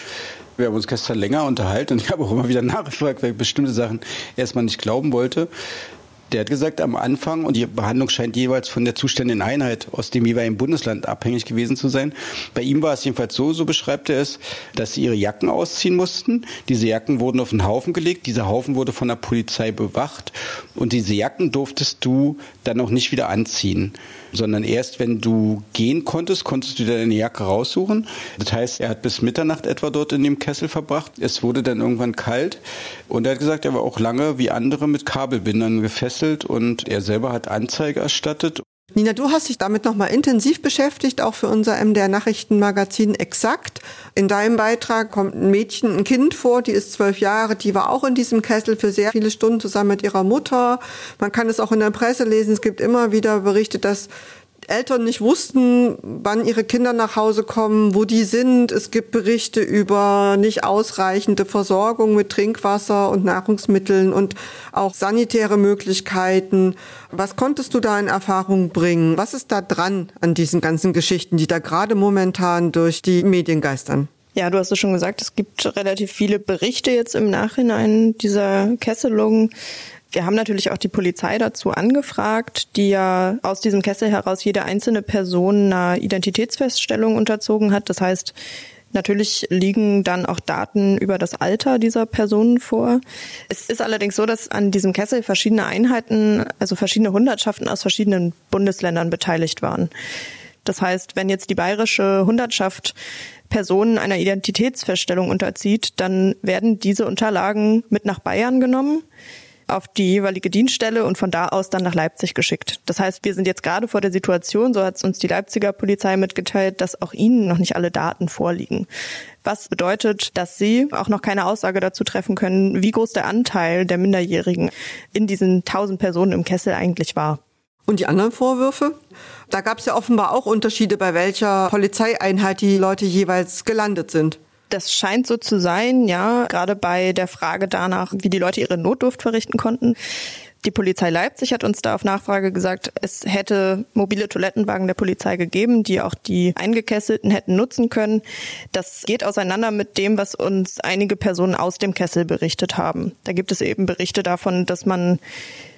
Wir haben uns gestern länger unterhalten und ich habe auch immer wieder nachgefragt, weil ich bestimmte Sachen erstmal nicht glauben wollte. Der hat gesagt, am Anfang, und die Behandlung scheint jeweils von der zuständigen Einheit aus dem jeweiligen Bundesland abhängig gewesen zu sein. Bei ihm war es jedenfalls so, so beschreibt er es, dass sie ihre Jacken ausziehen mussten. Diese Jacken wurden auf einen Haufen gelegt. Dieser Haufen wurde von der Polizei bewacht. Und diese Jacken durftest du dann auch nicht wieder anziehen sondern erst wenn du gehen konntest, konntest du dir deine Jacke raussuchen. Das heißt, er hat bis Mitternacht etwa dort in dem Kessel verbracht. Es wurde dann irgendwann kalt und er hat gesagt, er war auch lange wie andere mit Kabelbindern gefesselt und er selber hat Anzeige erstattet. Nina, du hast dich damit nochmal intensiv beschäftigt, auch für unser MDR Nachrichtenmagazin Exakt. In deinem Beitrag kommt ein Mädchen, ein Kind vor, die ist zwölf Jahre, die war auch in diesem Kessel für sehr viele Stunden zusammen mit ihrer Mutter. Man kann es auch in der Presse lesen. Es gibt immer wieder Berichte, dass Eltern nicht wussten, wann ihre Kinder nach Hause kommen, wo die sind. Es gibt Berichte über nicht ausreichende Versorgung mit Trinkwasser und Nahrungsmitteln und auch sanitäre Möglichkeiten. Was konntest du da in Erfahrung bringen? Was ist da dran an diesen ganzen Geschichten, die da gerade momentan durch die Medien geistern? Ja, du hast es schon gesagt, es gibt relativ viele Berichte jetzt im Nachhinein dieser Kesselung. Wir haben natürlich auch die Polizei dazu angefragt, die ja aus diesem Kessel heraus jede einzelne Person einer Identitätsfeststellung unterzogen hat. Das heißt, Natürlich liegen dann auch Daten über das Alter dieser Personen vor. Es ist allerdings so, dass an diesem Kessel verschiedene Einheiten, also verschiedene Hundertschaften aus verschiedenen Bundesländern beteiligt waren. Das heißt, wenn jetzt die bayerische Hundertschaft Personen einer Identitätsfeststellung unterzieht, dann werden diese Unterlagen mit nach Bayern genommen auf die jeweilige Dienststelle und von da aus dann nach Leipzig geschickt. Das heißt, wir sind jetzt gerade vor der Situation, so hat es uns die Leipziger Polizei mitgeteilt, dass auch ihnen noch nicht alle Daten vorliegen. Was bedeutet, dass sie auch noch keine Aussage dazu treffen können, wie groß der Anteil der Minderjährigen in diesen tausend Personen im Kessel eigentlich war. Und die anderen Vorwürfe? Da gab es ja offenbar auch Unterschiede, bei welcher Polizeieinheit die Leute jeweils gelandet sind. Das scheint so zu sein, ja, gerade bei der Frage danach, wie die Leute ihre Notdurft verrichten konnten. Die Polizei Leipzig hat uns da auf Nachfrage gesagt, es hätte mobile Toilettenwagen der Polizei gegeben, die auch die Eingekesselten hätten nutzen können. Das geht auseinander mit dem, was uns einige Personen aus dem Kessel berichtet haben. Da gibt es eben Berichte davon, dass man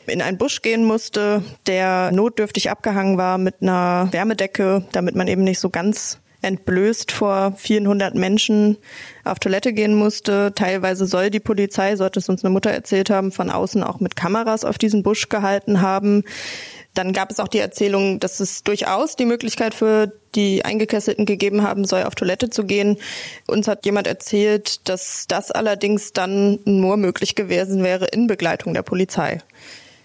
in einen Busch gehen musste, der notdürftig abgehangen war mit einer Wärmedecke, damit man eben nicht so ganz entblößt vor vielen hundert Menschen auf Toilette gehen musste. Teilweise soll die Polizei, sollte es uns eine Mutter erzählt haben, von außen auch mit Kameras auf diesen Busch gehalten haben. Dann gab es auch die Erzählung, dass es durchaus die Möglichkeit für die Eingekesselten gegeben haben soll, auf Toilette zu gehen. Uns hat jemand erzählt, dass das allerdings dann nur möglich gewesen wäre in Begleitung der Polizei.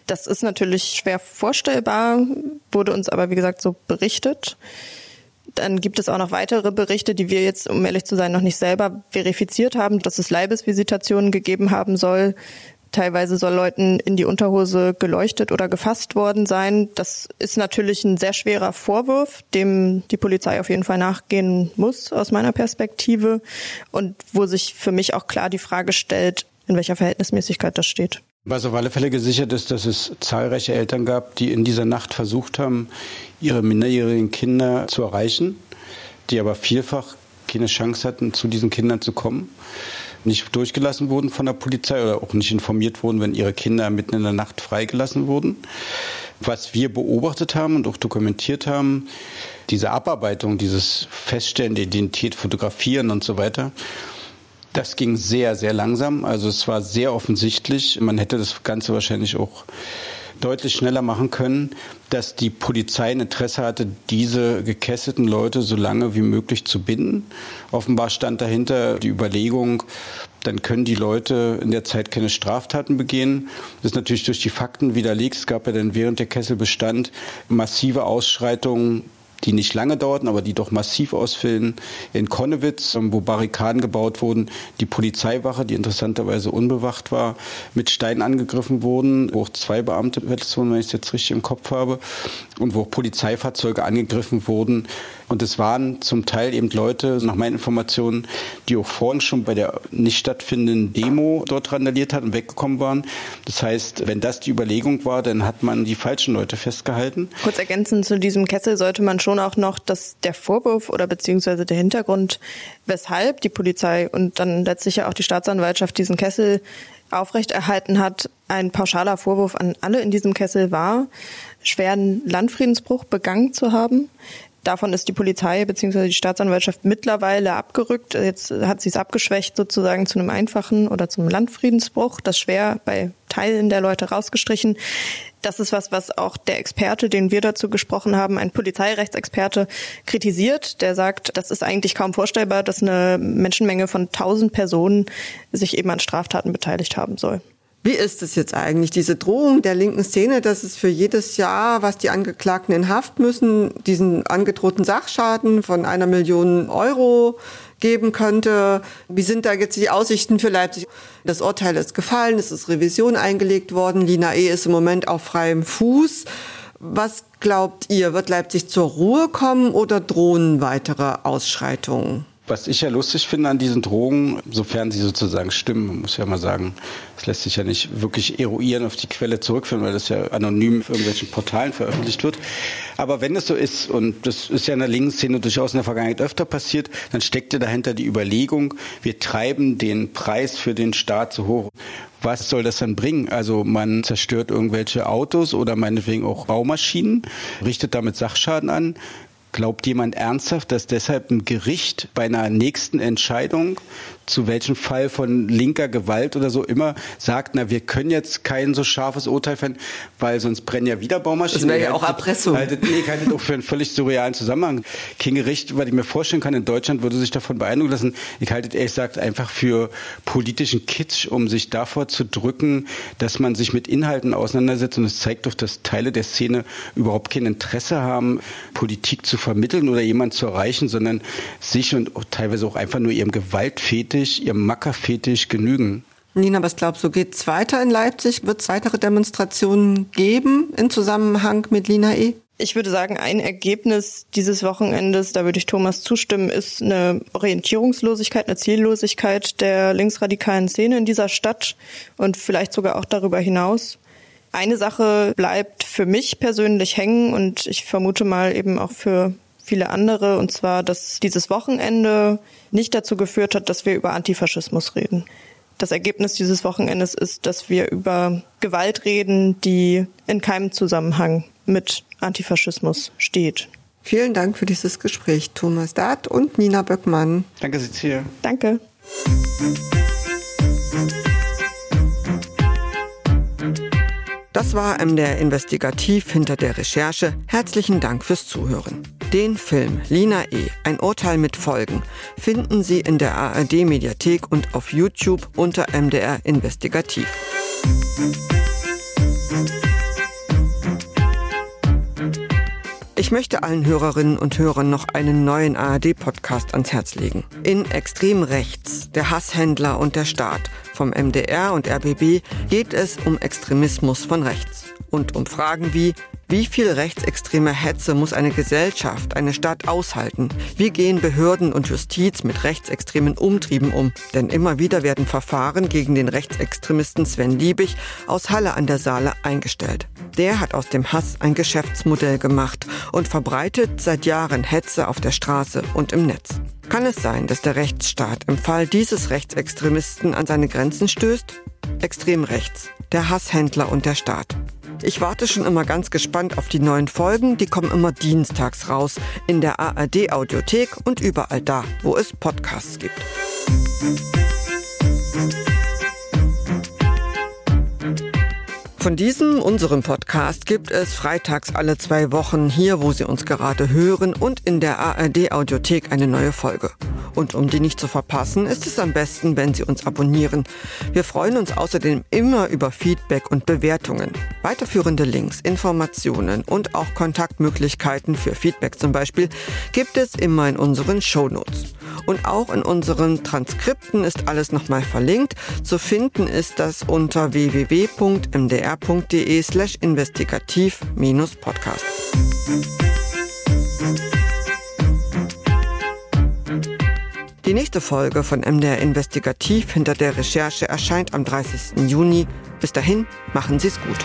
Das ist natürlich schwer vorstellbar, wurde uns aber, wie gesagt, so berichtet. Dann gibt es auch noch weitere Berichte, die wir jetzt, um ehrlich zu sein, noch nicht selber verifiziert haben, dass es Leibesvisitationen gegeben haben soll. Teilweise soll Leuten in die Unterhose geleuchtet oder gefasst worden sein. Das ist natürlich ein sehr schwerer Vorwurf, dem die Polizei auf jeden Fall nachgehen muss, aus meiner Perspektive. Und wo sich für mich auch klar die Frage stellt, in welcher Verhältnismäßigkeit das steht. Was auf alle Fälle gesichert ist, dass es zahlreiche Eltern gab, die in dieser Nacht versucht haben, ihre minderjährigen Kinder zu erreichen, die aber vielfach keine Chance hatten, zu diesen Kindern zu kommen, nicht durchgelassen wurden von der Polizei oder auch nicht informiert wurden, wenn ihre Kinder mitten in der Nacht freigelassen wurden. Was wir beobachtet haben und auch dokumentiert haben, diese Abarbeitung, dieses Feststellen der Identität, Fotografieren und so weiter, das ging sehr, sehr langsam. Also es war sehr offensichtlich. Man hätte das Ganze wahrscheinlich auch deutlich schneller machen können, dass die Polizei ein Interesse hatte, diese gekesselten Leute so lange wie möglich zu binden. Offenbar stand dahinter die Überlegung, dann können die Leute in der Zeit keine Straftaten begehen. Das ist natürlich durch die Fakten widerlegt. Es gab ja dann während der Kesselbestand massive Ausschreitungen die nicht lange dauerten, aber die doch massiv ausfüllen. In Konnewitz, ähm, wo Barrikaden gebaut wurden, die Polizeiwache, die interessanterweise unbewacht war, mit Steinen angegriffen wurden, wo auch zwei Beamte wenn ich es jetzt richtig im Kopf habe, und wo auch Polizeifahrzeuge angegriffen wurden. Und es waren zum Teil eben Leute, nach meinen Informationen, die auch vorhin schon bei der nicht stattfindenden Demo dort randaliert hatten und weggekommen waren. Das heißt, wenn das die Überlegung war, dann hat man die falschen Leute festgehalten. Kurz ergänzend zu diesem Kessel sollte man schon auch noch, dass der Vorwurf oder beziehungsweise der Hintergrund, weshalb die Polizei und dann letztlich ja auch die Staatsanwaltschaft diesen Kessel aufrechterhalten hat, ein pauschaler Vorwurf an alle in diesem Kessel war, schweren Landfriedensbruch begangen zu haben. Davon ist die Polizei bzw. die Staatsanwaltschaft mittlerweile abgerückt. Jetzt hat sie es abgeschwächt sozusagen zu einem einfachen oder zum Landfriedensbruch, das schwer bei Teilen der Leute rausgestrichen. Das ist was, was auch der Experte, den wir dazu gesprochen haben, ein Polizeirechtsexperte, kritisiert. Der sagt, das ist eigentlich kaum vorstellbar, dass eine Menschenmenge von tausend Personen sich eben an Straftaten beteiligt haben soll. Wie ist es jetzt eigentlich, diese Drohung der linken Szene, dass es für jedes Jahr, was die Angeklagten in Haft müssen, diesen angedrohten Sachschaden von einer Million Euro geben könnte? Wie sind da jetzt die Aussichten für Leipzig? Das Urteil ist gefallen, es ist Revision eingelegt worden, Lina E. ist im Moment auf freiem Fuß. Was glaubt ihr, wird Leipzig zur Ruhe kommen oder drohen weitere Ausschreitungen? Was ich ja lustig finde an diesen Drogen, sofern sie sozusagen stimmen, muss ja mal sagen, es lässt sich ja nicht wirklich eruieren auf die Quelle zurückführen, weil das ja anonym auf irgendwelchen Portalen veröffentlicht wird. Aber wenn es so ist, und das ist ja in der linken Szene durchaus in der Vergangenheit öfter passiert, dann steckt ja dahinter die Überlegung, wir treiben den Preis für den Staat zu hoch. Was soll das dann bringen? Also man zerstört irgendwelche Autos oder meinetwegen auch Baumaschinen, richtet damit Sachschaden an, Glaubt jemand ernsthaft, dass deshalb ein Gericht bei einer nächsten Entscheidung zu welchem Fall von linker Gewalt oder so immer sagt, na, wir können jetzt kein so scharfes Urteil fällen, weil sonst brennen ja wieder Baumaschinen. Das wäre ja auch Erpressung. Haltet, nee, ich halte doch für einen völlig surrealen Zusammenhang. Kein Gericht, weil ich mir vorstellen kann, in Deutschland würde sich davon beeindrucken lassen. Ich halte ehrlich gesagt einfach für politischen Kitsch, um sich davor zu drücken, dass man sich mit Inhalten auseinandersetzt. Und es zeigt doch, dass Teile der Szene überhaupt kein Interesse haben, Politik zu vermitteln oder jemanden zu erreichen, sondern sich und teilweise auch einfach nur ihrem Gewaltfetisch Fetisch, ihrem Mackerfetisch genügen. Nina, was glaubst du, geht es weiter in Leipzig? Wird es weitere Demonstrationen geben in Zusammenhang mit Lina E? Ich würde sagen, ein Ergebnis dieses Wochenendes, da würde ich Thomas zustimmen, ist eine Orientierungslosigkeit, eine Ziellosigkeit der linksradikalen Szene in dieser Stadt und vielleicht sogar auch darüber hinaus. Eine Sache bleibt für mich persönlich hängen und ich vermute mal eben auch für viele andere, und zwar, dass dieses Wochenende nicht dazu geführt hat, dass wir über Antifaschismus reden. Das Ergebnis dieses Wochenendes ist, dass wir über Gewalt reden, die in keinem Zusammenhang mit Antifaschismus steht. Vielen Dank für dieses Gespräch, Thomas Dart und Nina Böckmann. Danke, Cecilia. Danke. Das war MDR Investigativ hinter der Recherche. Herzlichen Dank fürs Zuhören. Den Film Lina E. Ein Urteil mit Folgen finden Sie in der ARD Mediathek und auf YouTube unter MDR Investigativ. Ich möchte allen Hörerinnen und Hörern noch einen neuen ARD-Podcast ans Herz legen. In Extrem Rechts, der Hasshändler und der Staat vom MDR und RBB geht es um Extremismus von rechts und um Fragen wie wie viel rechtsextreme Hetze muss eine Gesellschaft, eine Stadt aushalten? Wie gehen Behörden und Justiz mit rechtsextremen Umtrieben um? Denn immer wieder werden Verfahren gegen den Rechtsextremisten Sven Liebig aus Halle an der Saale eingestellt. Der hat aus dem Hass ein Geschäftsmodell gemacht und verbreitet seit Jahren Hetze auf der Straße und im Netz. Kann es sein, dass der Rechtsstaat im Fall dieses Rechtsextremisten an seine Grenzen stößt? Extrem rechts, der Hasshändler und der Staat. Ich warte schon immer ganz gespannt auf die neuen Folgen. Die kommen immer dienstags raus in der ARD Audiothek und überall da, wo es Podcasts gibt. Von diesem, unserem Podcast, gibt es freitags alle zwei Wochen hier, wo Sie uns gerade hören und in der ARD Audiothek eine neue Folge. Und um die nicht zu verpassen, ist es am besten, wenn Sie uns abonnieren. Wir freuen uns außerdem immer über Feedback und Bewertungen. Weiterführende Links, Informationen und auch Kontaktmöglichkeiten für Feedback zum Beispiel gibt es immer in unseren Shownotes. Und auch in unseren Transkripten ist alles nochmal verlinkt. Zu finden ist das unter www.mdr.de slash investigativ-podcast. Nächste Folge von MDR Investigativ hinter der Recherche erscheint am 30. Juni. Bis dahin, machen Sie es gut.